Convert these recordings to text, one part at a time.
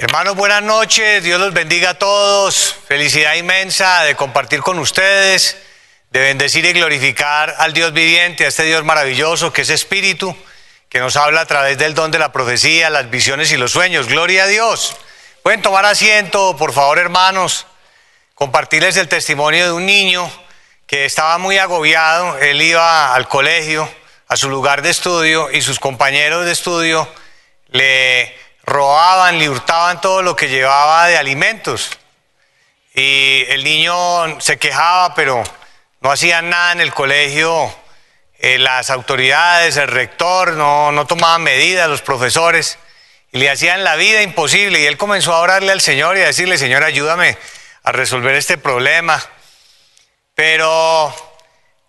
Hermanos, buenas noches, Dios los bendiga a todos, felicidad inmensa de compartir con ustedes, de bendecir y glorificar al Dios viviente, a este Dios maravilloso que es Espíritu, que nos habla a través del don de la profecía, las visiones y los sueños. Gloria a Dios. Pueden tomar asiento, por favor, hermanos, compartirles el testimonio de un niño que estaba muy agobiado, él iba al colegio, a su lugar de estudio, y sus compañeros de estudio le robaban, le hurtaban todo lo que llevaba de alimentos. Y el niño se quejaba, pero no hacían nada en el colegio. Eh, las autoridades, el rector, no, no tomaban medidas, los profesores, y le hacían la vida imposible. Y él comenzó a orarle al Señor y a decirle, Señor, ayúdame a resolver este problema. Pero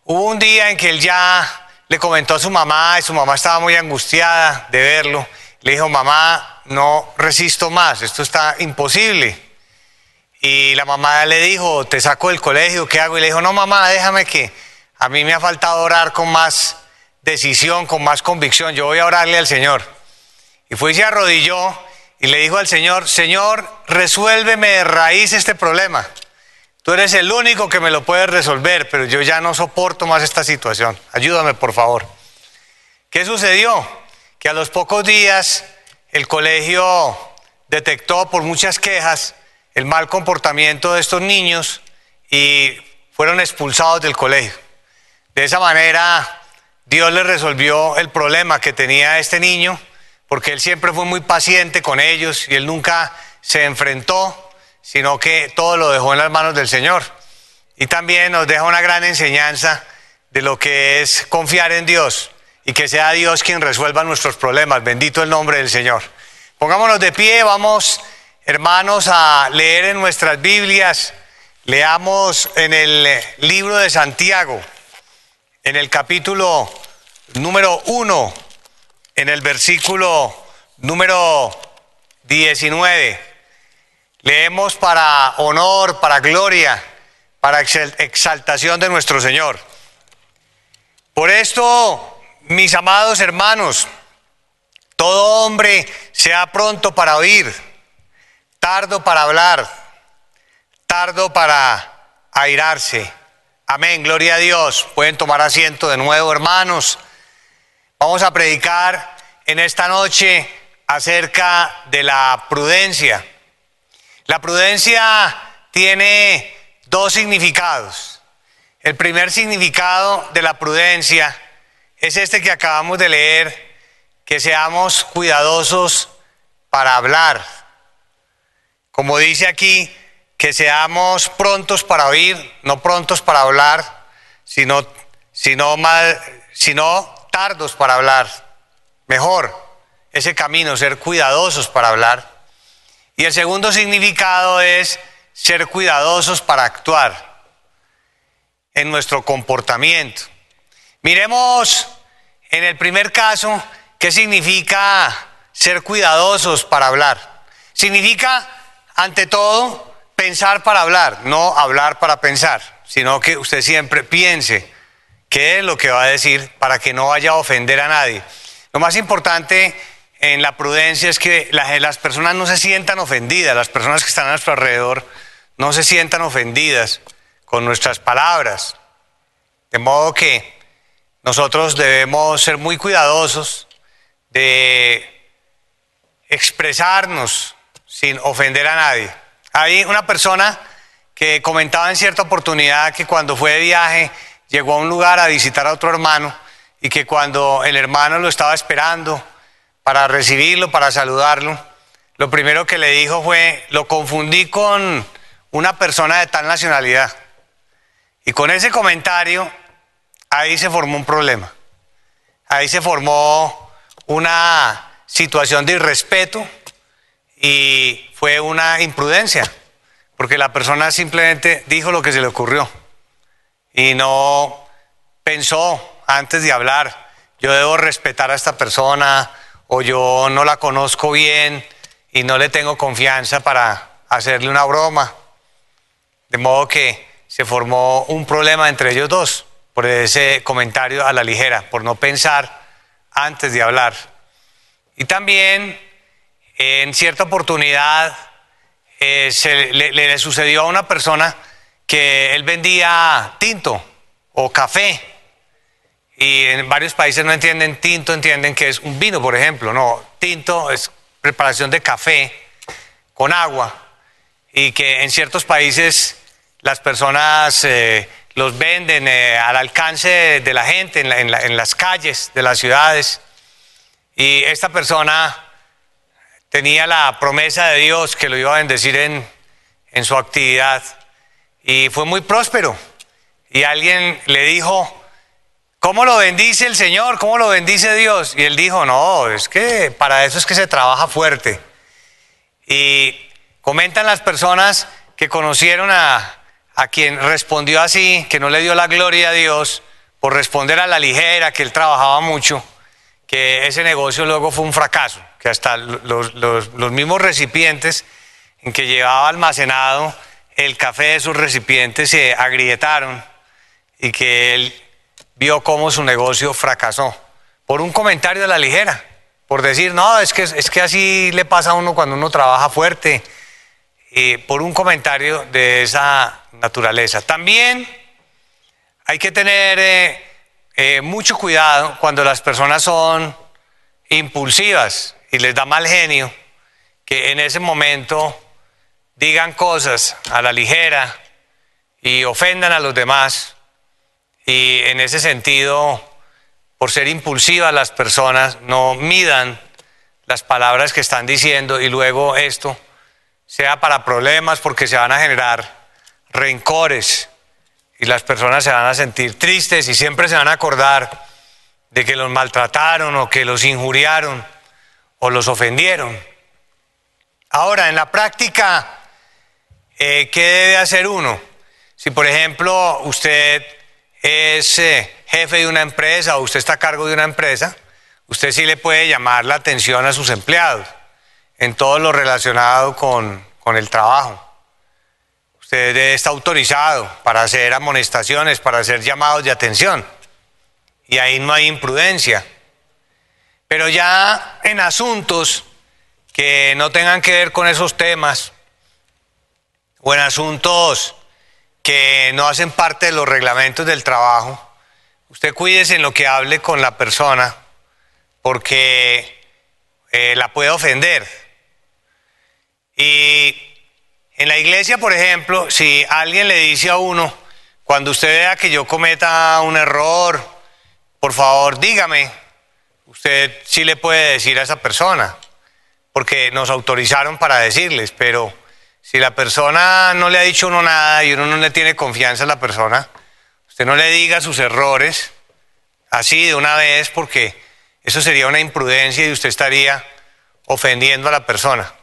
hubo un día en que él ya le comentó a su mamá, y su mamá estaba muy angustiada de verlo. Le dijo, mamá, no resisto más, esto está imposible. Y la mamá le dijo, te saco del colegio, ¿qué hago? Y le dijo, no mamá, déjame que a mí me ha faltado orar con más decisión, con más convicción, yo voy a orarle al Señor. Y fue y se arrodilló y le dijo al Señor, Señor, resuélveme de raíz este problema. Tú eres el único que me lo puedes resolver, pero yo ya no soporto más esta situación. Ayúdame, por favor. ¿Qué sucedió? Que a los pocos días el colegio detectó por muchas quejas el mal comportamiento de estos niños y fueron expulsados del colegio. De esa manera, Dios les resolvió el problema que tenía este niño, porque él siempre fue muy paciente con ellos y él nunca se enfrentó, sino que todo lo dejó en las manos del Señor. Y también nos deja una gran enseñanza de lo que es confiar en Dios y que sea Dios quien resuelva nuestros problemas. Bendito el nombre del Señor. Pongámonos de pie, vamos hermanos a leer en nuestras Biblias. Leamos en el libro de Santiago, en el capítulo número 1, en el versículo número 19. Leemos para honor, para gloria, para exaltación de nuestro Señor. Por esto mis amados hermanos, todo hombre sea pronto para oír, tardo para hablar, tardo para airarse. Amén, gloria a Dios. Pueden tomar asiento de nuevo, hermanos. Vamos a predicar en esta noche acerca de la prudencia. La prudencia tiene dos significados. El primer significado de la prudencia es este que acabamos de leer, que seamos cuidadosos para hablar. Como dice aquí, que seamos prontos para oír, no prontos para hablar, sino, sino, sino tardos para hablar. Mejor ese camino, ser cuidadosos para hablar. Y el segundo significado es ser cuidadosos para actuar en nuestro comportamiento. Miremos en el primer caso qué significa ser cuidadosos para hablar. Significa, ante todo, pensar para hablar, no hablar para pensar, sino que usted siempre piense qué es lo que va a decir para que no vaya a ofender a nadie. Lo más importante en la prudencia es que las personas no se sientan ofendidas, las personas que están a nuestro alrededor no se sientan ofendidas con nuestras palabras. De modo que nosotros debemos ser muy cuidadosos de expresarnos sin ofender a nadie. Hay una persona que comentaba en cierta oportunidad que cuando fue de viaje llegó a un lugar a visitar a otro hermano y que cuando el hermano lo estaba esperando para recibirlo, para saludarlo, lo primero que le dijo fue, lo confundí con una persona de tal nacionalidad. Y con ese comentario ahí se formó un problema. Ahí se formó una situación de irrespeto y fue una imprudencia, porque la persona simplemente dijo lo que se le ocurrió y no pensó antes de hablar, yo debo respetar a esta persona o yo no la conozco bien y no le tengo confianza para hacerle una broma. De modo que se formó un problema entre ellos dos por ese comentario a la ligera, por no pensar antes de hablar. Y también en cierta oportunidad eh, se le, sucedió a una persona que él vendía tinto o café. Y en varios países no entienden tinto, entienden que es un vino, por ejemplo. No, tinto es preparación de café con agua. Y que en ciertos países las personas eh, los venden eh, al alcance de la gente en, las calles de las ciudades. Y esta persona tenía la promesa de Dios que lo iba a bendecir en, en su actividad y fue muy próspero. Y alguien le dijo, ¿cómo lo bendice el Señor? ¿Cómo lo bendice Dios? Y él dijo, no, es que para eso es que se trabaja fuerte. Y comentan las personas que conocieron a, a quien respondió así, que no le dio la gloria a Dios por responder a la ligera, que él trabajaba mucho que ese negocio luego fue un fracaso, que hasta los, mismos recipientes en que llevaba almacenado el café de sus recipientes se agrietaron y que él vio cómo su negocio fracasó. Por un comentario de la ligera, por decir, no, es que, es que así le pasa a uno cuando uno trabaja fuerte, y por un comentario de esa naturaleza. También hay que tener... Eh, eh, mucho cuidado cuando las personas son impulsivas y les da mal genio, que en ese momento digan cosas a la ligera y ofendan a los demás. Y en ese sentido, por ser impulsivas las personas, no midan las palabras que están diciendo y luego esto sea para problemas porque se van a generar rencores y las personas se van a sentir tristes y siempre se van a acordar de que los maltrataron o que los injuriaron o los ofendieron. Ahora, en la práctica, eh, ¿qué debe hacer uno? Si, por ejemplo, usted es eh, jefe de una empresa o usted está a cargo de una empresa, usted sí le puede llamar la atención a sus empleados en todo lo relacionado con, con el trabajo. Usted está autorizado para hacer amonestaciones, para hacer llamados de atención. Y ahí no hay imprudencia. Pero ya en asuntos que no tengan que ver con esos temas, o en asuntos que no hacen parte de los reglamentos del trabajo, usted cuídese en lo que hable con la persona, porque eh, la puede ofender. Y en la iglesia, por ejemplo, si alguien le dice a uno, cuando usted vea que yo cometa un error, por favor dígame, usted sí le puede decir a esa persona, porque nos autorizaron para decirles, pero si la persona no le ha dicho uno nada y uno no le tiene confianza a la persona, usted no le diga sus errores así de una vez, porque eso sería una imprudencia y usted estaría ofendiendo a la persona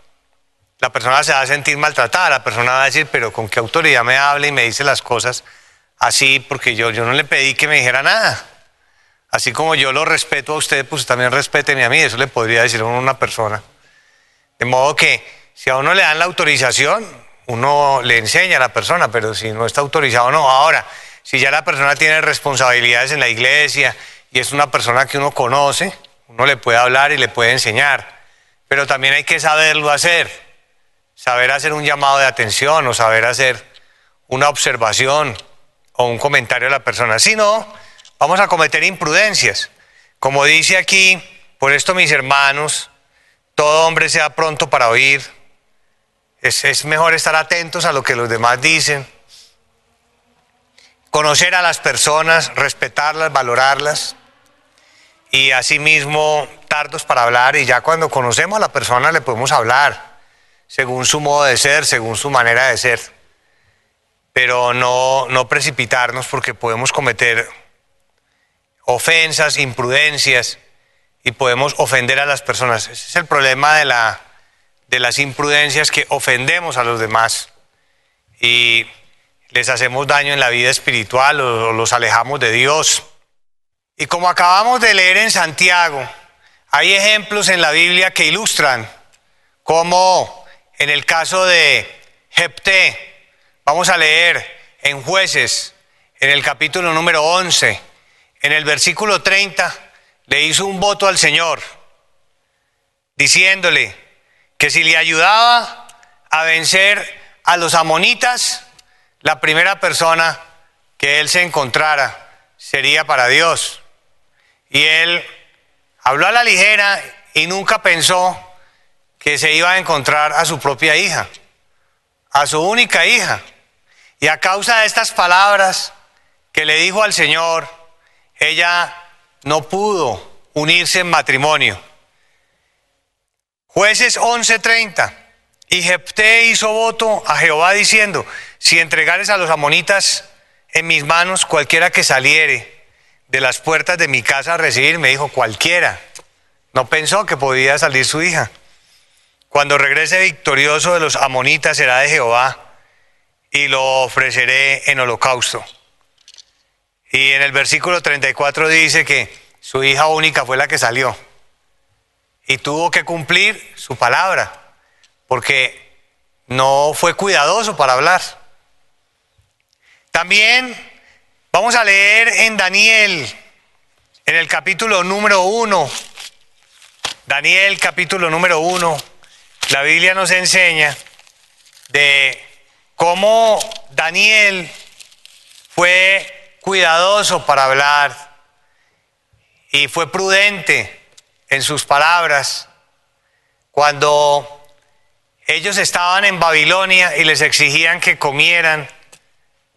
la persona se va a sentir maltratada, la persona va a decir, pero ¿con qué autoridad me habla y me dice las cosas así? Porque yo, yo no le pedí que me dijera nada. Así como yo lo respeto a usted, pues también respéteme a mí, eso le podría decir a una persona. De modo que si a uno le dan la autorización, uno le enseña a la persona, pero si no está autorizado, no. Ahora, si ya la persona tiene responsabilidades en la iglesia y es una persona que uno conoce, uno le puede hablar y le puede enseñar, pero también hay que saberlo hacer saber hacer un llamado de atención o saber hacer una observación o un comentario a la persona. Si no, vamos a cometer imprudencias. Como dice aquí, por esto mis hermanos, todo hombre sea pronto para oír. Es, es mejor estar atentos a lo que los demás dicen. Conocer a las personas, respetarlas, valorarlas. Y asimismo, tardos para hablar. Y ya cuando conocemos a la persona le podemos hablar según su modo de ser, según su manera de ser, pero no, no precipitarnos porque podemos cometer ofensas, imprudencias y podemos ofender a las personas. Ese es el problema de, la, de las imprudencias que ofendemos a los demás y les hacemos daño en la vida espiritual o los alejamos de Dios. Y como acabamos de leer en Santiago, hay ejemplos en la Biblia que ilustran cómo en el caso de Jepté, vamos a leer en jueces, en el capítulo número 11, en el versículo 30, le hizo un voto al Señor, diciéndole, que si le ayudaba a vencer a los amonitas, la primera persona que él se encontrara sería para Dios. Y él habló a la ligera y nunca pensó que se iba a encontrar a su propia hija, a su única hija. Y a causa de estas palabras que le dijo al Señor, ella no pudo unirse en matrimonio. Jueces 11:30. Y Jepté hizo voto a Jehová diciendo, si entregares a los amonitas en mis manos cualquiera que saliere de las puertas de mi casa a recibir, me dijo cualquiera. No pensó que podía salir su hija. Cuando regrese victorioso de los amonitas será de Jehová y lo ofreceré en holocausto. Y en el versículo 34 dice que su hija única fue la que salió y tuvo que cumplir su palabra porque no fue cuidadoso para hablar. También vamos a leer en Daniel, en el capítulo número uno, Daniel capítulo número uno, la Biblia nos enseña de cómo Daniel fue cuidadoso para hablar y fue prudente en sus palabras cuando ellos estaban en Babilonia y les exigían que comieran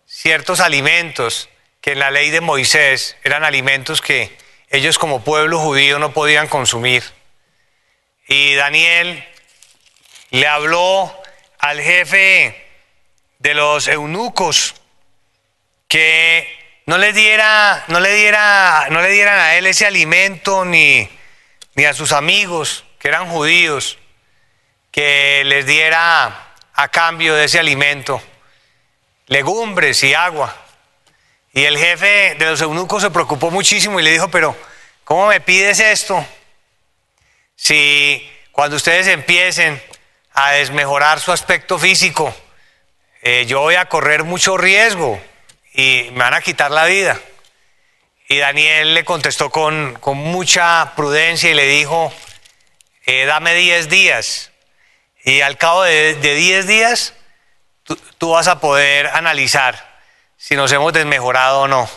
ciertos alimentos que en la ley de Moisés eran alimentos que ellos como pueblo judío no podían consumir. Y Daniel le habló al jefe de los eunucos que no le diera, no le diera, no le dieran a él ese alimento ni, ni a sus amigos que eran judíos que les diera a cambio de ese alimento legumbres y agua. Y el jefe de los eunucos se preocupó muchísimo y le dijo, pero ¿cómo me pides esto? Si cuando ustedes empiecen a desmejorar su aspecto físico, eh, yo voy a correr mucho riesgo y me van a quitar la vida. Y Daniel le contestó con, con mucha prudencia y le dijo, eh, dame 10 días y al cabo de 10 días, tú, vas a poder analizar si nos hemos desmejorado o no.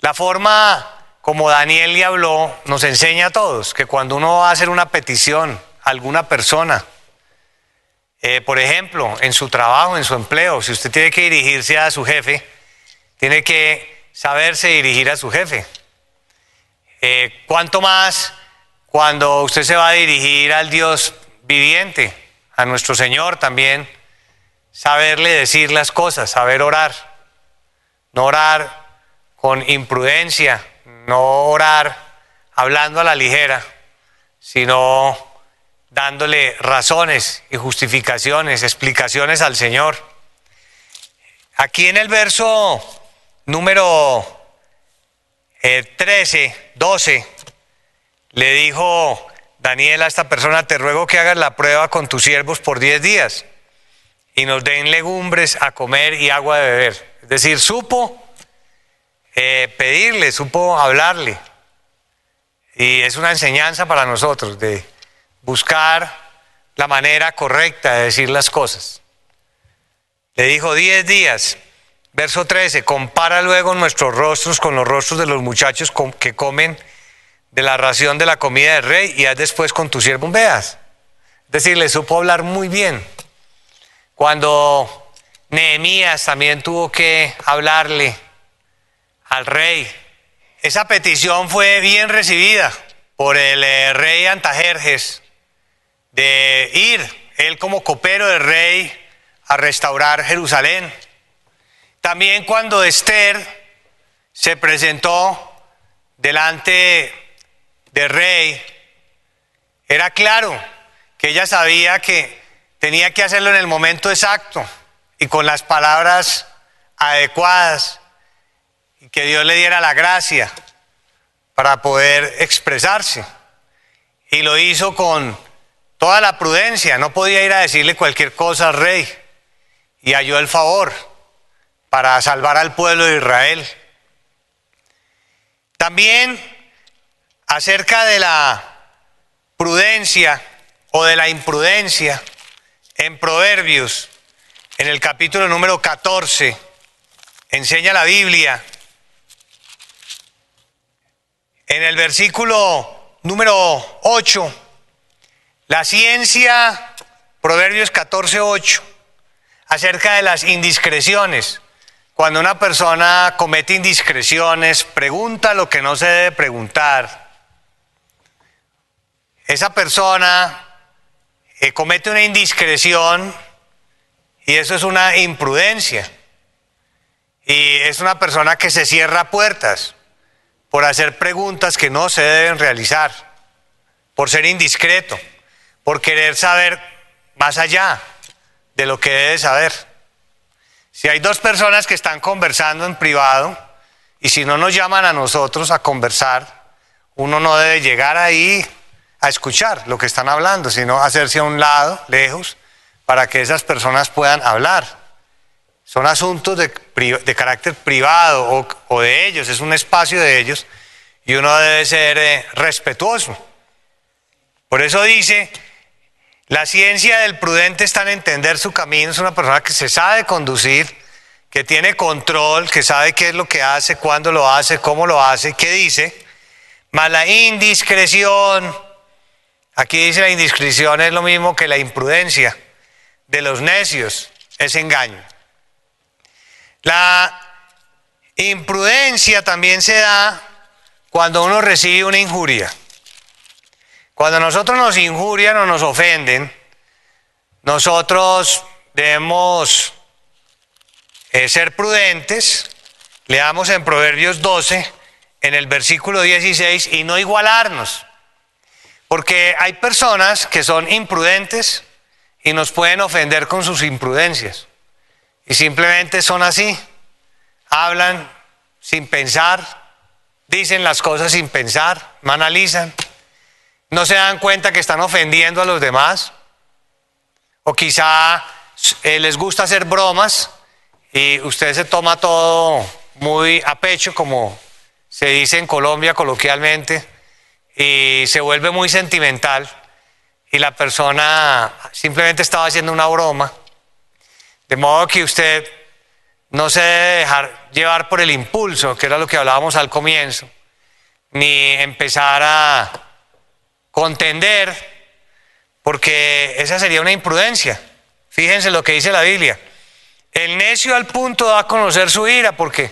La forma como Daniel le habló nos enseña a todos que cuando uno va a hacer una petición a alguna persona, eh, por ejemplo, en su trabajo, en su empleo, si usted tiene que dirigirse a su jefe, tiene que saberse dirigir a su jefe. Eh, ¿Cuánto más cuando usted se va a dirigir al Dios viviente, a nuestro Señor también, saberle decir las cosas, saber orar, no orar con imprudencia, no orar hablando a la ligera, sino dándole razones y justificaciones, explicaciones al Señor. Aquí en el verso número 13, eh, 12, le dijo Daniel a esta persona, te ruego que hagas la prueba con tus siervos por 10 días y nos den legumbres a comer y agua de beber. Es decir, supo eh, pedirle, supo hablarle. Y es una enseñanza para nosotros de buscar la manera correcta de decir las cosas. Le dijo 10 días. Verso 13, compara luego nuestros rostros con los rostros de los muchachos que comen de la ración de la comida del rey y haz después con tu siervo veas. Es decir, le supo hablar muy bien. Cuando Nehemías también tuvo que hablarle al rey, esa petición fue bien recibida por el eh, rey Antajerjes de ir, él como copero del rey, a restaurar Jerusalén. También cuando Esther se presentó delante de rey, era claro que ella sabía que tenía que hacerlo en el momento exacto y con las palabras adecuadas y que Dios le diera la gracia para poder expresarse. Y lo hizo con toda la prudencia, no podía ir a decirle cualquier cosa al rey y halló el favor para salvar al pueblo de Israel. También acerca de la prudencia o de la imprudencia en Proverbios, en el capítulo número 14, enseña la Biblia, en el versículo número 8, la ciencia, Proverbios 14, 8, acerca de las indiscreciones. Cuando una persona comete indiscreciones, pregunta lo que no se debe preguntar, esa persona eh, comete una indiscreción y eso es una imprudencia. Y es una persona que se cierra puertas por hacer preguntas que no se deben realizar, por ser indiscreto, por querer saber más allá de lo que debe saber. Si hay dos personas que están conversando en privado y si no nos llaman a nosotros a conversar, uno no debe llegar ahí a escuchar lo que están hablando, sino hacerse a un lado, lejos, para que esas personas puedan hablar. Son asuntos de, carácter privado o, de ellos, es un espacio de ellos y uno debe ser eh, respetuoso. Por eso dice, la ciencia del prudente está en entender su camino, es una persona que se sabe conducir, que tiene control, que sabe qué es lo que hace, cuándo lo hace, cómo lo hace, qué dice. Mala indiscreción, aquí dice la indiscreción es lo mismo que la imprudencia de los necios, es engaño. La imprudencia también se da cuando uno recibe una injuria. Cuando nosotros nos injurian o nos ofenden, nosotros debemos eh, ser prudentes. Leamos en Proverbios 12, en el versículo 16, y no igualarnos. Porque hay personas que son imprudentes y nos pueden ofender con sus imprudencias. Y simplemente son así. Hablan sin pensar, dicen las cosas sin pensar, no analizan no se dan cuenta que están ofendiendo a los demás, o quizá eh, les gusta hacer bromas y usted se toma todo muy a pecho, como se dice en Colombia coloquialmente, y se vuelve muy sentimental y la persona simplemente estaba haciendo una broma, de modo que usted no se debe dejar llevar por el impulso, que era lo que hablábamos al comienzo, ni empezar a contender, porque esa sería una imprudencia. Fíjense lo que dice la Biblia. El necio al punto da a conocer su ira, porque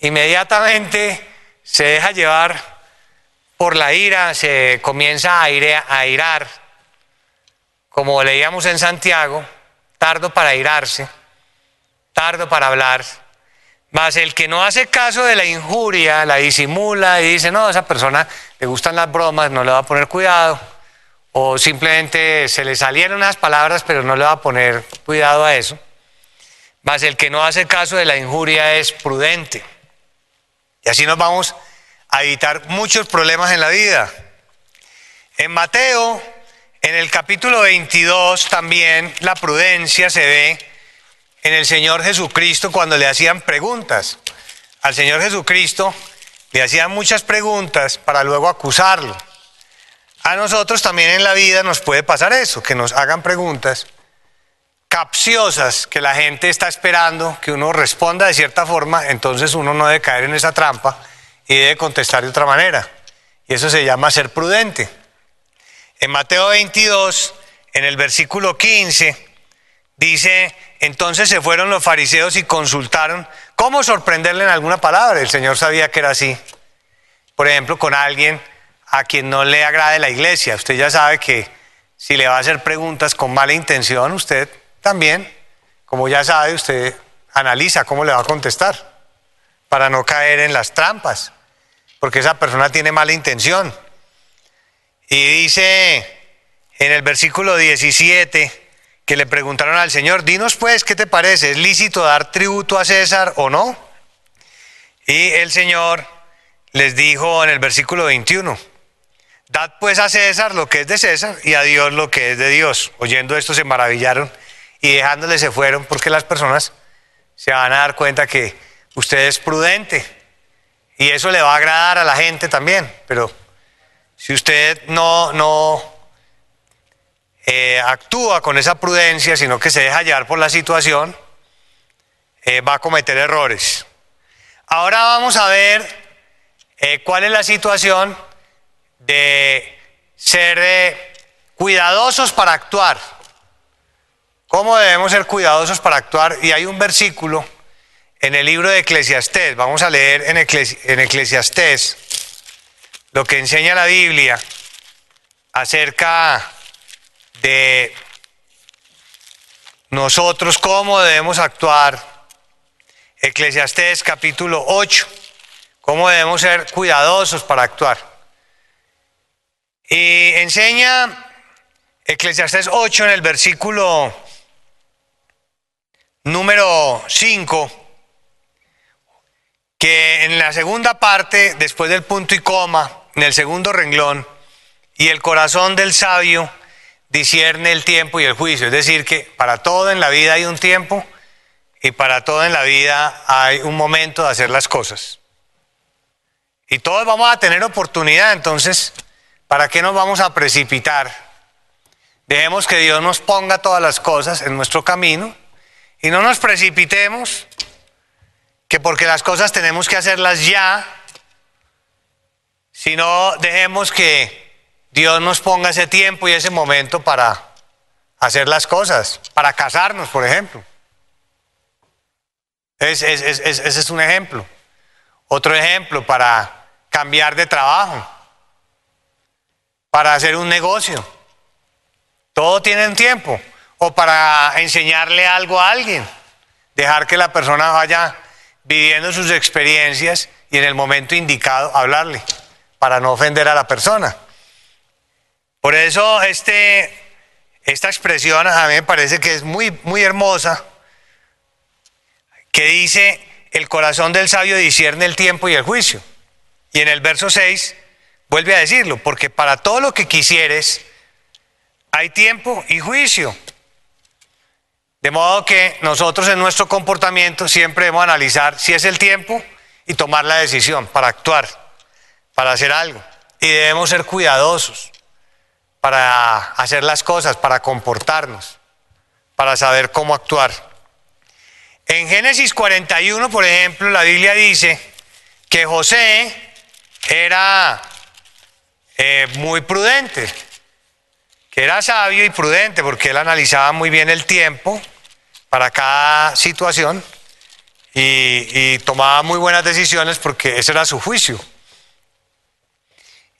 inmediatamente se deja llevar por la ira, se comienza a, a irar, como leíamos en Santiago, tardo para irarse, tardo para hablar. Mas el que no hace caso de la injuria, la disimula y dice, no, esa persona le gustan las bromas, no le va a poner cuidado. O simplemente se le salieron unas palabras, pero no le va a poner cuidado a eso. Mas el que no hace caso de la injuria es prudente. Y así nos vamos a evitar muchos problemas en la vida. En Mateo, en el capítulo 22, también la prudencia se ve en el Señor Jesucristo cuando le hacían preguntas. Al Señor Jesucristo le hacían muchas preguntas para luego acusarlo. A nosotros también en la vida nos puede pasar eso, que nos hagan preguntas capciosas que la gente está esperando que uno responda de cierta forma, entonces uno no debe caer en esa trampa y debe contestar de otra manera. Y eso se llama ser prudente. En Mateo 22, en el versículo 15, dice, entonces se fueron los fariseos y consultaron cómo sorprenderle en alguna palabra. El Señor sabía que era así. Por ejemplo, con alguien a quien no le agrade la iglesia. Usted ya sabe que si le va a hacer preguntas con mala intención, usted también, como ya sabe, usted analiza cómo le va a contestar para no caer en las trampas, porque esa persona tiene mala intención. Y dice en el versículo 17, que le preguntaron al Señor, dinos pues, ¿qué te parece? ¿Es lícito dar tributo a César o no? Y el Señor les dijo en el versículo 21, dad pues a César lo que es de César y a Dios lo que es de Dios. Oyendo esto se maravillaron y dejándole se fueron porque las personas se van a dar cuenta que usted es prudente y eso le va a agradar a la gente también, pero si usted no, no eh, actúa con esa prudencia, sino que se deja hallar por la situación, eh, va a cometer errores. Ahora vamos a ver eh, cuál es la situación de ser cuidadosos para actuar. ¿Cómo debemos ser cuidadosos para actuar? Y hay un versículo en el libro de Eclesiastés, vamos a leer en, en Eclesiastés lo que enseña la Biblia acerca de nosotros cómo debemos actuar. Eclesiastés capítulo 8, cómo debemos ser cuidadosos para actuar. Y enseña Eclesiastés 8 en el versículo número 5, que en la segunda parte, después del punto y coma, en el segundo renglón, y el corazón del sabio discierne el tiempo y el juicio. Es decir, que para todo en la vida hay un tiempo y para todo en la vida hay un momento de hacer las cosas. Y todos vamos a tener oportunidad, entonces, ¿para qué nos vamos a precipitar? Dejemos que Dios nos ponga todas las cosas en nuestro camino y no nos precipitemos, que porque las cosas tenemos que hacerlas ya, sino dejemos que Dios nos ponga ese tiempo y ese momento para hacer las cosas, para casarnos, por ejemplo. ese es un ejemplo. Otro ejemplo, para cambiar de trabajo, para hacer un negocio. Todo tiene tiempo. O para enseñarle algo a alguien. Dejar que la persona vaya viviendo sus experiencias y en el momento indicado hablarle, para no ofender a la persona. Por eso este, esta expresión a mí me parece que es muy, muy hermosa, que dice, el corazón del sabio discierne el tiempo y el juicio. Y en el verso 6 vuelve a decirlo, porque para todo lo que quisieres hay tiempo y juicio. De modo que nosotros en nuestro comportamiento siempre debemos analizar si es el tiempo y tomar la decisión para actuar, para hacer algo. Y debemos ser cuidadosos para hacer las cosas, para comportarnos, para saber cómo actuar. En Génesis 41, por ejemplo, la Biblia dice que José era eh, muy prudente, que era sabio y prudente porque él analizaba muy bien el tiempo para cada situación y, y tomaba muy buenas decisiones porque ese era su juicio.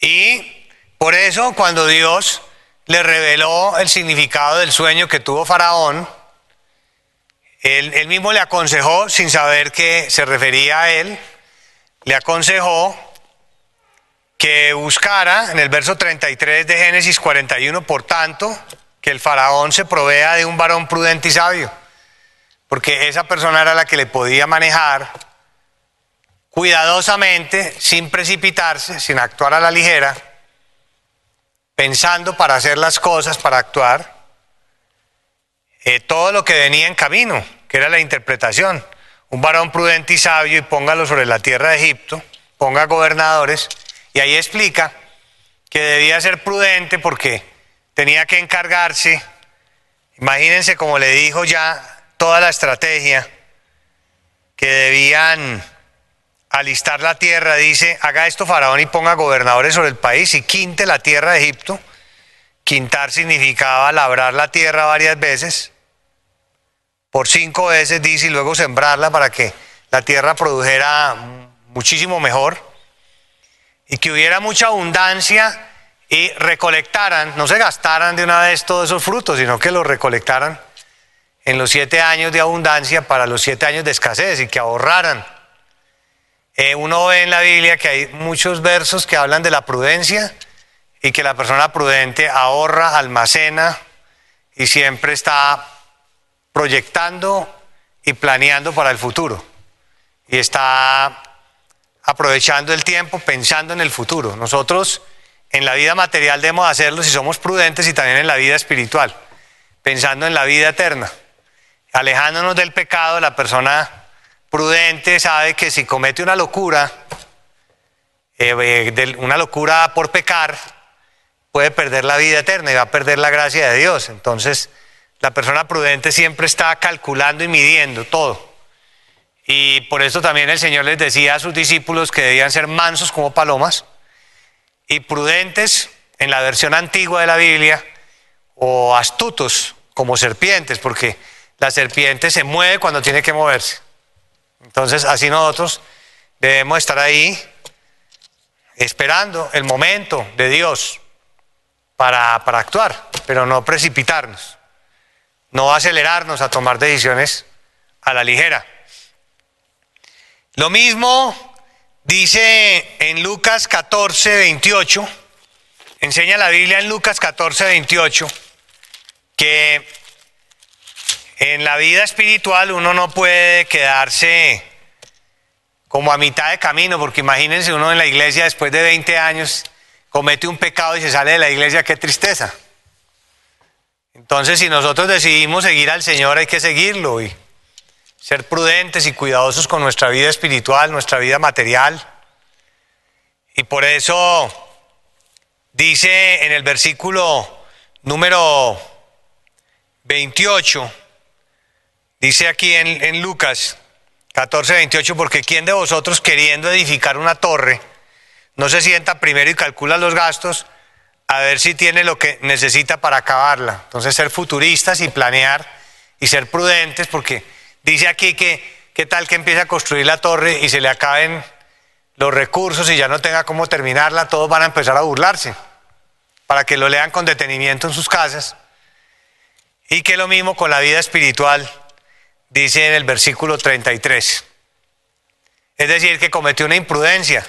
Y por eso cuando Dios le reveló el significado del sueño que tuvo Faraón, él, mismo le aconsejó, sin saber que se refería a él, le aconsejó que buscara en el verso 33 de Génesis 41, por tanto, que el faraón se provea de un varón prudente y sabio, porque esa persona era la que le podía manejar cuidadosamente, sin precipitarse, sin actuar a la ligera, pensando para hacer las cosas, para actuar, eh, todo lo que venía en camino, que era la interpretación. Un varón prudente y sabio y póngalo sobre la tierra de Egipto, ponga gobernadores, y ahí explica que debía ser prudente porque tenía que encargarse, imagínense como le dijo ya toda la estrategia, que debían alistar la tierra, dice, haga esto Faraón y ponga gobernadores sobre el país y quinte la tierra de Egipto. Quintar significaba labrar la tierra varias veces, por cinco veces, dice, y luego sembrarla para que la tierra produjera muchísimo mejor y que hubiera mucha abundancia y recolectaran, no se gastaran de una vez todos esos frutos, sino que los recolectaran en los siete años de abundancia para los siete años de escasez y que ahorraran eh, uno ve en la Biblia que hay muchos versos que hablan de la prudencia y que la persona prudente ahorra, almacena y siempre está proyectando y planeando para el futuro. Y está aprovechando el tiempo pensando en el futuro. Nosotros en la vida material debemos hacerlo si somos prudentes y también en la vida espiritual, pensando en la vida eterna. Alejándonos del pecado, la persona prudente sabe que si comete una locura, eh, una locura por pecar, puede perder la vida eterna y va a perder la gracia de Dios. Entonces, la persona prudente siempre está calculando y midiendo todo. Y por eso también el Señor les decía a sus discípulos que debían ser mansos como palomas y prudentes en la versión antigua de la Biblia o astutos como serpientes, porque la serpiente se mueve cuando tiene que moverse. Entonces, así nosotros debemos estar ahí esperando el momento de Dios para, para actuar, pero no precipitarnos, no acelerarnos a tomar decisiones a la ligera. Lo mismo dice en Lucas 14, 28, enseña la Biblia en Lucas 14, 28, que en la vida espiritual uno no puede quedarse como a mitad de camino, porque imagínense uno en la iglesia después de 20 años comete un pecado y se sale de la iglesia, qué tristeza. Entonces, si nosotros decidimos seguir al Señor, hay que seguirlo y ser prudentes y cuidadosos con nuestra vida espiritual, nuestra vida material. Y por eso dice en el versículo número 28, Dice aquí en, Lucas 14, 28, porque ¿quién de vosotros queriendo edificar una torre no se sienta primero y calcula los gastos a ver si tiene lo que necesita para acabarla? Entonces ser futuristas y planear y ser prudentes porque dice aquí que qué tal que empiece a construir la torre y se le acaben los recursos y ya no tenga cómo terminarla, todos van a empezar a burlarse para que lo lean con detenimiento en sus casas. Y que lo mismo con la vida espiritual dice en el versículo 33. Es decir, que cometió una imprudencia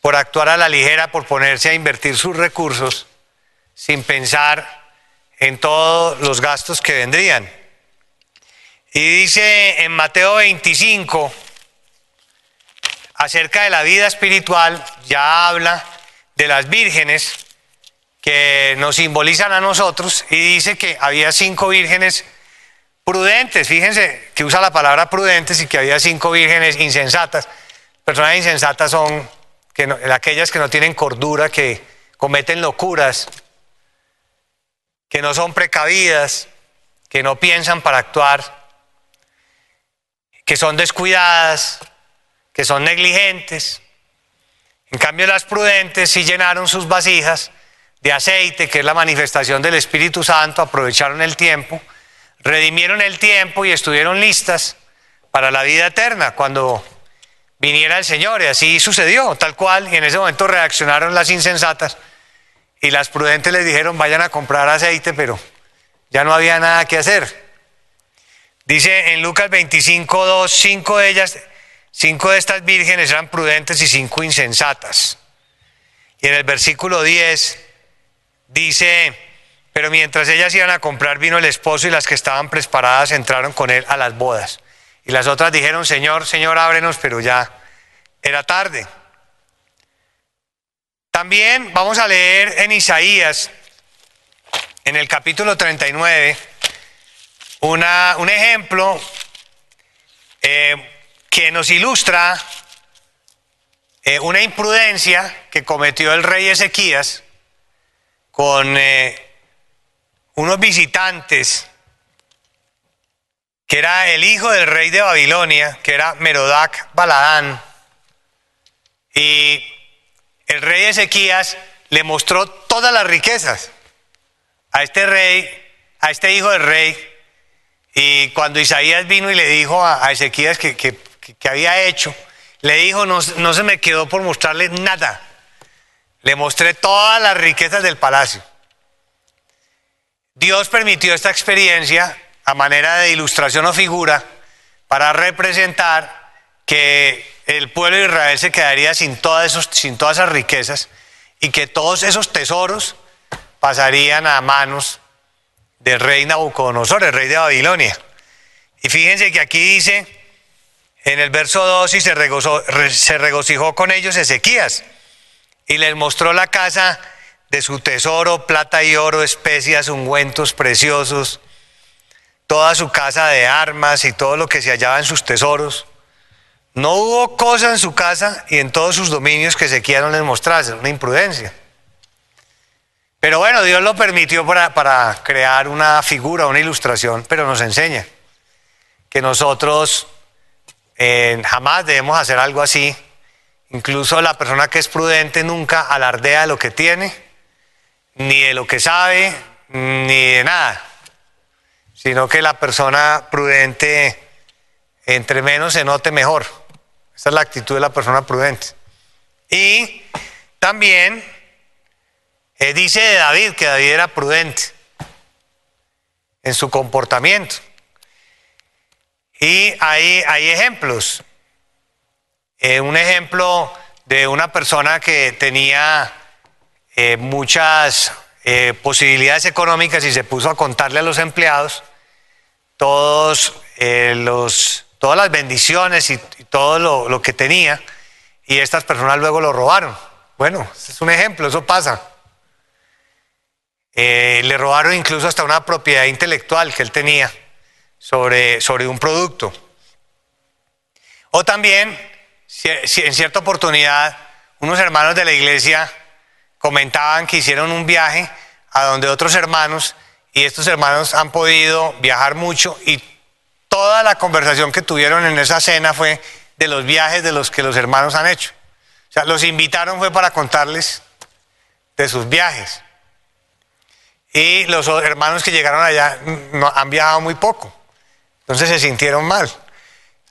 por actuar a la ligera, por ponerse a invertir sus recursos sin pensar en todos los gastos que vendrían. Y dice en Mateo 25, acerca de la vida espiritual, ya habla de las vírgenes que nos simbolizan a nosotros y dice que había cinco vírgenes Prudentes, fíjense que usa la palabra prudentes y que había cinco vírgenes insensatas. Personas insensatas son que aquellas que no tienen cordura, que cometen locuras, que no son precavidas, que no piensan para actuar, que son descuidadas, que son negligentes. En cambio, las prudentes sí llenaron sus vasijas de aceite, que es la manifestación del Espíritu Santo, aprovecharon el tiempo redimieron el tiempo y estuvieron listas para la vida eterna cuando viniera el Señor. Y así sucedió, tal cual. Y en ese momento reaccionaron las insensatas y las prudentes les dijeron vayan a comprar aceite, pero ya no había nada que hacer. Dice en Lucas 25, 2, cinco de ellas, cinco de estas vírgenes eran prudentes y cinco insensatas. Y en el versículo 10 dice, pero mientras ellas iban a comprar vino el esposo y las que estaban preparadas entraron con él a las bodas. Y las otras dijeron, Señor, Señor, ábrenos, pero ya era tarde. También vamos a leer en Isaías, en el capítulo 39, una, un ejemplo eh, que nos ilustra eh, una imprudencia que cometió el rey Ezequías con eh, unos visitantes, que era el hijo del rey de Babilonia, que era Merodac Baladán, y el rey Ezequías le mostró todas las riquezas a este rey, a este hijo del rey, y cuando Isaías vino y le dijo a, Ezequías que, había hecho, le dijo, no, no se me quedó por mostrarle nada, le mostré todas las riquezas del palacio. Dios permitió esta experiencia a manera de ilustración o figura para representar que el pueblo de Israel se quedaría sin todas, esas riquezas y que todos esos tesoros pasarían a manos del rey Nabucodonosor, el rey de Babilonia. Y fíjense que aquí dice en el verso 2 y se, se regocijó con ellos Ezequías y les mostró la casa de su tesoro, plata y oro, especias, ungüentos preciosos, toda su casa de armas y todo lo que se hallaba en sus tesoros. No hubo cosa en su casa y en todos sus dominios que se quieran les mostrase, una imprudencia. Pero bueno, Dios lo permitió para, para crear una figura, una ilustración, pero nos enseña que nosotros eh, jamás debemos hacer algo así. Incluso la persona que es prudente nunca alardea de lo que tiene, ni de lo que sabe, ni de nada. Sino que la persona prudente, entre menos se note mejor. Esa es la actitud de la persona prudente. Y también eh, dice de David que David era prudente en su comportamiento. Y hay, hay ejemplos. Eh, un ejemplo de una persona que tenía eh, muchas eh, posibilidades económicas y se puso a contarle a los empleados todos, los, todas las bendiciones y, todo lo, que tenía y estas personas luego lo robaron. Bueno, es un ejemplo, eso pasa. le robaron incluso hasta una propiedad intelectual que él tenía sobre, sobre un producto. O también, en cierta oportunidad, unos hermanos de la iglesia comentaban que hicieron un viaje a donde otros hermanos, y estos hermanos han podido viajar mucho, y toda la conversación que tuvieron en esa cena fue de los viajes de los que los hermanos han hecho. O sea, los invitaron fue para contarles de sus viajes. Y los hermanos que llegaron allá no, han viajado muy poco. Entonces se sintieron mal.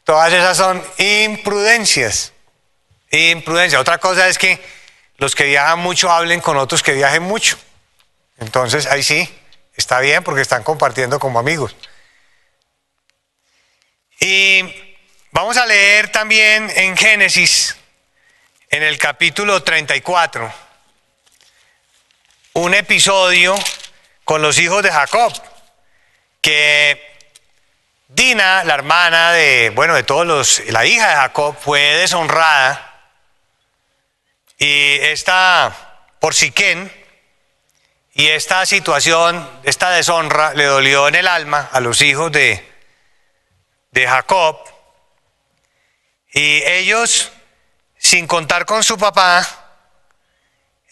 Todas esas son imprudencias. Imprudencia. Otra cosa es que los que viajan mucho hablen con otros que viajen mucho. Entonces ahí sí, está bien porque están compartiendo como amigos. Y vamos a leer también en Génesis, en el capítulo 34, un episodio con los hijos de Jacob, que Dina, la hermana de, bueno, de todos los, la hija de Jacob, fue deshonrada y esta, por Siquén, y esta situación, esta deshonra le dolió en el alma a los hijos de, de Jacob. Y ellos, sin contar con su papá,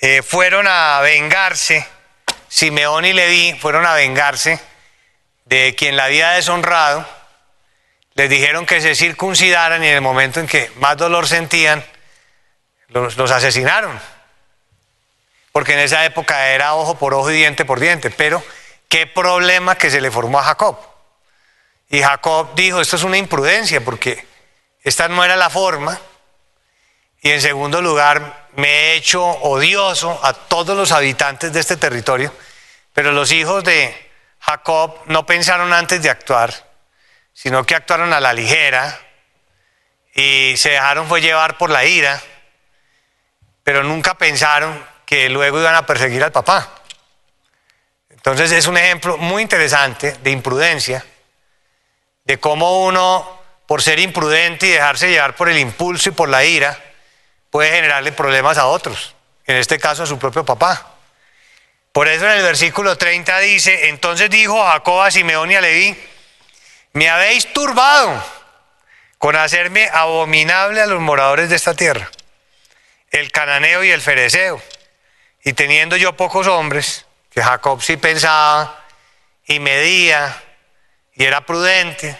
eh, fueron a vengarse, Simeón y Leví fueron a vengarse de quien la había deshonrado, les dijeron que se circuncidaran y en el momento en que más dolor sentían, los, asesinaron. Porque en esa época era ojo por ojo y diente por diente. Pero qué problema que se le formó a Jacob. Y Jacob dijo, esto es una imprudencia porque esta no era la forma. Y en segundo lugar, me he hecho odioso a todos los habitantes de este territorio. Pero los hijos de, Jacob no pensaron antes de actuar, sino que actuaron a la ligera y se dejaron fue llevar por la ira, pero nunca pensaron que luego iban a perseguir al papá. Entonces es un ejemplo muy interesante de imprudencia, de cómo uno, por ser imprudente y dejarse llevar por el impulso y por la ira, puede generarle problemas a otros, en este caso a su propio papá. Por eso en el versículo 30 dice, entonces dijo Jacob a Simeón y a Leví, me habéis turbado con hacerme abominable a los moradores de esta tierra, el cananeo y el fereceo. Y teniendo yo pocos hombres, que Jacob sí pensaba y medía y era prudente,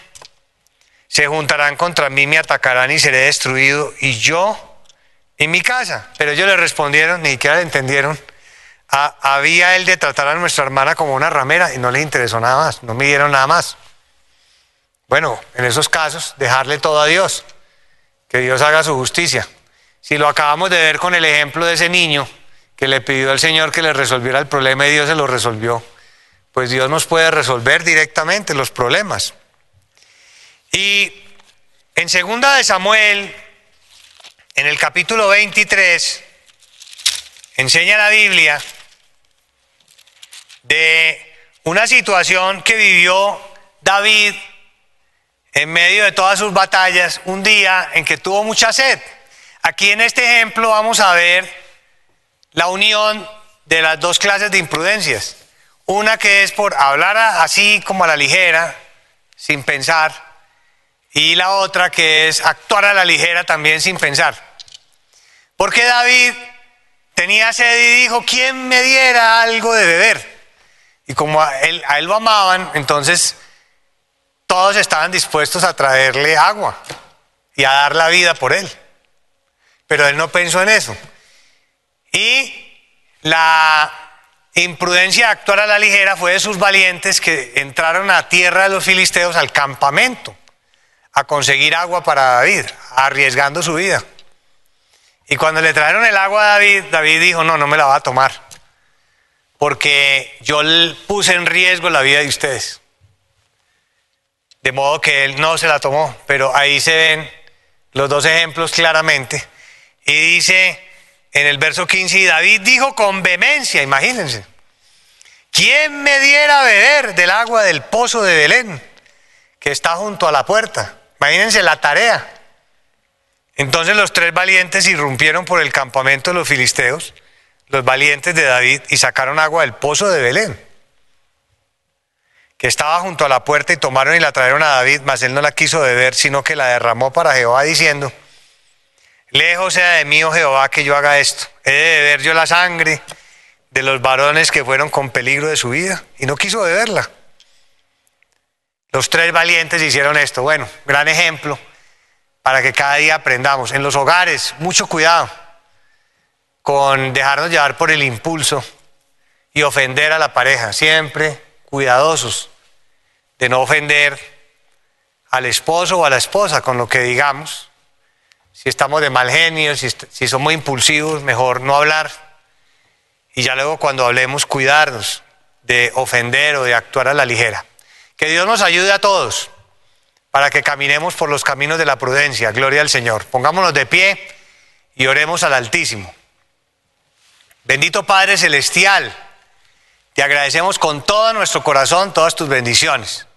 se juntarán contra mí, me atacarán y seré destruido, y yo en mi casa. Pero ellos le respondieron, ni siquiera le entendieron había él de tratar a nuestra hermana como una ramera y no le interesó nada más, no me dieron nada más. Bueno, en esos casos, dejarle todo a Dios, que Dios haga su justicia. Si lo acabamos de ver con el ejemplo de ese niño que le pidió al Señor que le resolviera el problema y Dios se lo resolvió, pues Dios nos puede resolver directamente los problemas. Y en segunda de Samuel, en el capítulo 23, enseña la Biblia de una situación que vivió David en medio de todas sus batallas, un día en que tuvo mucha sed. Aquí en este ejemplo vamos a ver la unión de las dos clases de imprudencias. Una que es por hablar así como a la ligera, sin pensar, y la otra que es actuar a la ligera también sin pensar. Porque David tenía sed y dijo, ¿quién me diera algo de beber? Y como a él, a él lo amaban, entonces todos estaban dispuestos a traerle agua y a dar la vida por él. Pero él no pensó en eso. Y la imprudencia de actuar a la ligera fue de sus valientes que entraron a tierra de los filisteos al campamento a conseguir agua para David, arriesgando su vida. Y cuando le trajeron el agua a David, David dijo, no, no me la va a tomar, porque yo puse en riesgo la vida de ustedes. De modo que él no se la tomó, pero ahí se ven los dos ejemplos claramente. Y dice en el verso 15, y David dijo con vehemencia, imagínense, ¿quién me diera a beber del agua del pozo de Belén, que está junto a la puerta? Imagínense la tarea. Entonces los tres valientes irrumpieron por el campamento de los filisteos, los valientes de David, y sacaron agua del pozo de Belén, que estaba junto a la puerta, y tomaron y la trajeron a David, mas él no la quiso beber, sino que la derramó para Jehová, diciendo, lejos sea de mí, oh Jehová, que yo haga esto. He de beber yo la sangre de los varones que fueron con peligro de su vida, y no quiso beberla. Los tres valientes hicieron esto. Bueno, gran ejemplo para que cada día aprendamos. En los hogares, mucho cuidado con dejarnos llevar por el impulso y ofender a la pareja. Siempre cuidadosos de no ofender al esposo o a la esposa con lo que digamos. Si estamos de mal genio, si, somos impulsivos, mejor no hablar. Y ya luego cuando hablemos, cuidarnos de ofender o de actuar a la ligera. Que Dios nos ayude a todos para que caminemos por los caminos de la prudencia. Gloria al Señor. Pongámonos de pie y oremos al Altísimo. Bendito Padre Celestial, te agradecemos con todo nuestro corazón todas tus bendiciones,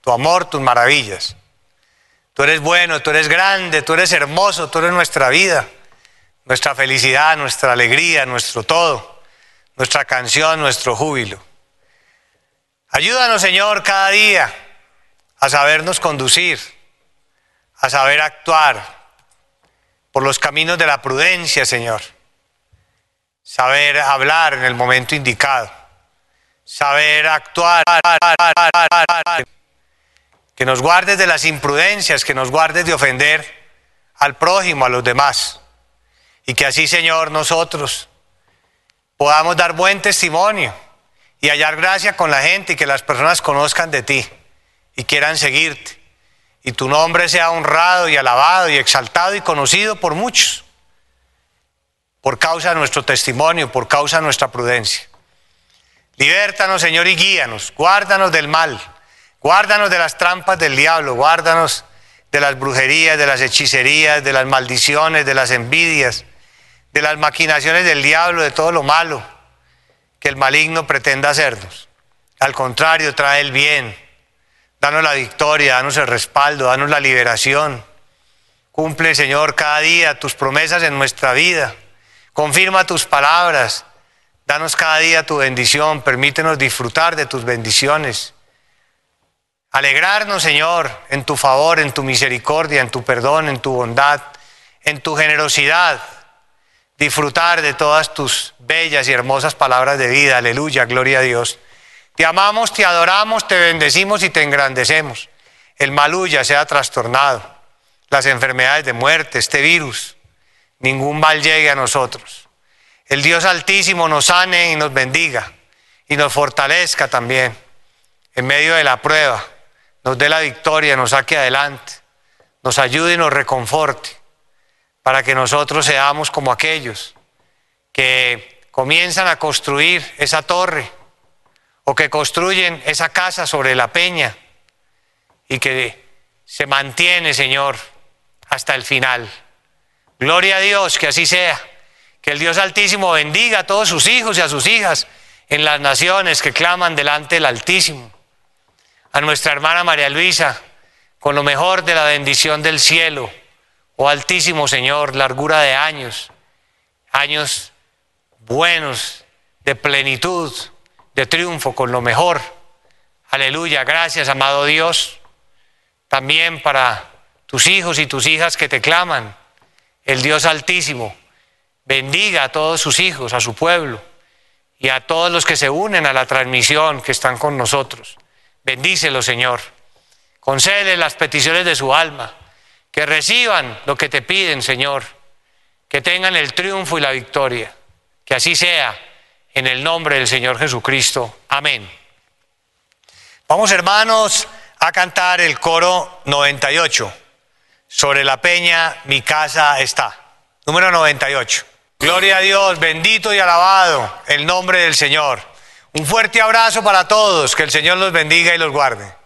tu amor, tus maravillas. Tú eres bueno, tú eres grande, tú eres hermoso, tú eres nuestra vida, nuestra felicidad, nuestra alegría, nuestro todo, nuestra canción, nuestro júbilo. Ayúdanos, Señor, cada día a sabernos conducir, a saber actuar por los caminos de la prudencia, Señor. Saber hablar en el momento indicado. Saber actuar. Que nos guardes de las imprudencias, que nos guardes de ofender al prójimo, a los demás. Y que así, Señor, nosotros podamos dar buen testimonio y hallar gracia con la gente y que las personas conozcan de ti y quieran seguirte. Y tu nombre sea honrado y alabado y exaltado y conocido por muchos, por causa de nuestro testimonio, por causa de nuestra prudencia. Libértanos, Señor, y guíanos, guárdanos del mal, guárdanos de las trampas del diablo, guárdanos de las brujerías, de las hechicerías, de las maldiciones, de las envidias, de las maquinaciones del diablo, de todo lo malo que el maligno pretenda hacernos. Al contrario, trae el bien Danos la victoria, danos el respaldo, danos la liberación. Cumple, Señor, cada día tus promesas en nuestra vida. Confirma tus palabras. Danos cada día tu bendición. Permítenos disfrutar de tus bendiciones. Alegrarnos, Señor, en tu favor, en tu misericordia, en tu perdón, en tu bondad, en tu generosidad. Disfrutar de todas tus bellas y hermosas palabras de vida. Aleluya, gloria a Dios. Te amamos, te adoramos, te bendecimos y te engrandecemos. El maluya sea trastornado, las enfermedades de muerte, este virus, ningún mal llegue a nosotros. El Dios Altísimo nos sane y nos bendiga y nos fortalezca también en medio de la prueba, nos dé la victoria, nos saque adelante, nos ayude y nos reconforte para que nosotros seamos como aquellos que comienzan a construir esa torre o que construyen esa casa sobre la peña y que se mantiene, Señor, hasta el final. Gloria a Dios, que así sea. Que el Dios Altísimo bendiga a todos sus hijos y a sus hijas en las naciones que claman delante del Altísimo. A nuestra hermana María Luisa, con lo mejor de la bendición del cielo. Oh Altísimo Señor, largura de años, años buenos, de plenitud, de triunfo, con lo mejor. Aleluya, gracias, amado Dios. También para tus hijos y tus hijas que te claman, el Dios Altísimo, bendiga a todos sus hijos, a su pueblo y a todos los que se unen a la transmisión que están con nosotros. Bendícelo, Señor. Concede las peticiones de su alma, que reciban lo que te piden, Señor, que tengan el triunfo y la victoria. Que así sea, en el nombre del Señor Jesucristo. Amén. Vamos, hermanos, a cantar el coro 98. Sobre la peña, mi casa está. Número 98. Gloria a Dios, bendito y alabado el nombre del Señor. Un fuerte abrazo para todos, que el Señor los bendiga y los guarde.